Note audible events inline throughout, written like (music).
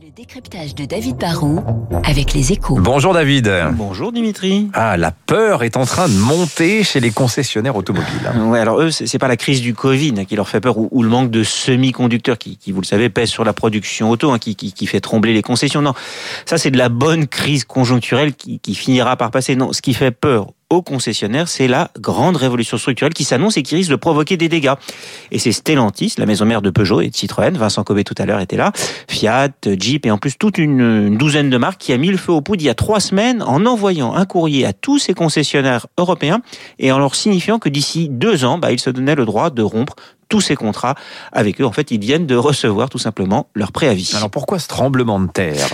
Le décryptage de David Barrault avec les échos. Bonjour David. Bonjour Dimitri. Ah, la peur est en train de monter chez les concessionnaires automobiles. Ouais, alors eux, c'est pas la crise du Covid qui leur fait peur ou, ou le manque de semi-conducteurs qui, qui, vous le savez, pèse sur la production auto, hein, qui, qui, qui, fait trembler les concessions. Non, ça c'est de la bonne crise conjoncturelle qui, qui finira par passer. Non, ce qui fait peur aux concessionnaires, c'est la grande révolution structurelle qui s'annonce et qui risque de provoquer des dégâts. Et c'est Stellantis, la maison mère de Peugeot et de Citroën, Vincent Cobé tout à l'heure était là, Fiat, Jeep et en plus toute une, une, douzaine de marques qui a mis le feu au poudre il y a trois semaines en envoyant un courrier à tous ces concessionnaires européens et en leur signifiant que d'ici deux ans, bah, ils se donnaient le droit de rompre tous ces contrats avec eux. En fait, ils viennent de recevoir tout simplement leur préavis. Alors pourquoi ce tremblement de terre?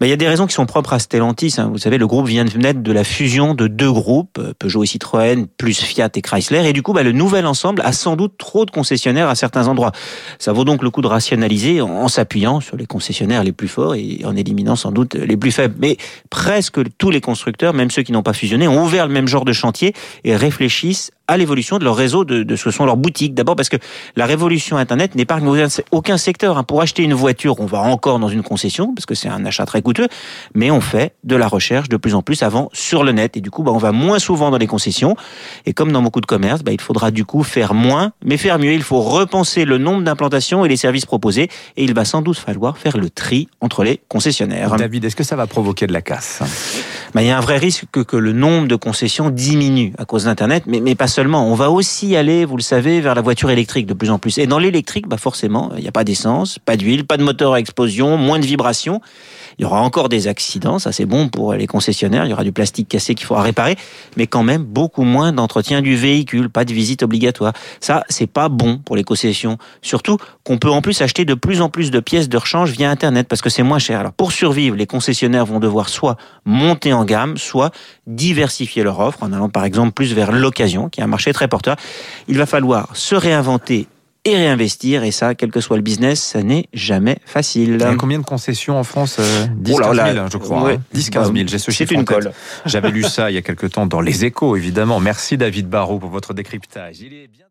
Ben, Il y a des raisons qui sont propres à Stellantis. Hein. Vous savez, le groupe vient de naître de la fusion de deux groupes, Peugeot et Citroën, plus Fiat et Chrysler. Et du coup, ben, le nouvel ensemble a sans doute trop de concessionnaires à certains endroits. Ça vaut donc le coup de rationaliser en, en s'appuyant sur les concessionnaires les plus forts et en éliminant sans doute les plus faibles. Mais presque tous les constructeurs, même ceux qui n'ont pas fusionné, ont ouvert le même genre de chantier et réfléchissent à l'évolution de leur réseau, de, de, ce que sont leurs boutiques. D'abord parce que la révolution Internet n'épargne aucun secteur. Hein. Pour acheter une voiture, on va encore dans une concession, parce que c'est un achat très coûteux, mais on fait de la recherche de plus en plus avant sur le net. Et du coup, bah, on va moins souvent dans les concessions. Et comme dans beaucoup de commerces, bah, il faudra du coup faire moins, mais faire mieux. Il faut repenser le nombre d'implantations et les services proposés. Et il va sans doute falloir faire le tri entre les concessionnaires. David, est-ce que ça va provoquer de la casse? Bah, Il y a un vrai risque que, que le nombre de concessions diminue à cause d'Internet, mais, mais pas seulement. On va aussi aller, vous le savez, vers la voiture électrique de plus en plus. Et dans l'électrique, bah forcément, il n'y a pas d'essence, pas d'huile, pas de moteur à explosion, moins de vibrations. Il y aura encore des accidents, ça c'est bon pour les concessionnaires. Il y aura du plastique cassé qu'il faudra réparer, mais quand même beaucoup moins d'entretien du véhicule, pas de visite obligatoire. Ça, c'est pas bon pour les concessions. Surtout qu'on peut en plus acheter de plus en plus de pièces de rechange via Internet parce que c'est moins cher. Alors pour survivre, les concessionnaires vont devoir soit monter en gamme, soit diversifier leur offre en allant par exemple plus vers l'occasion, qui est un marché très porteur. Il va falloir se réinventer et réinvestir. Et ça, quel que soit le business, ça n'est jamais facile. Il y a combien de concessions en France euh, 10 oh là 15 000, je crois. Ouais. Hein 10 15 000, j'ai ce chiffre une en tête. colle. J'avais lu (laughs) ça il y a quelque temps dans Les Échos, évidemment. Merci David Barrault pour votre décryptage. Il est bien...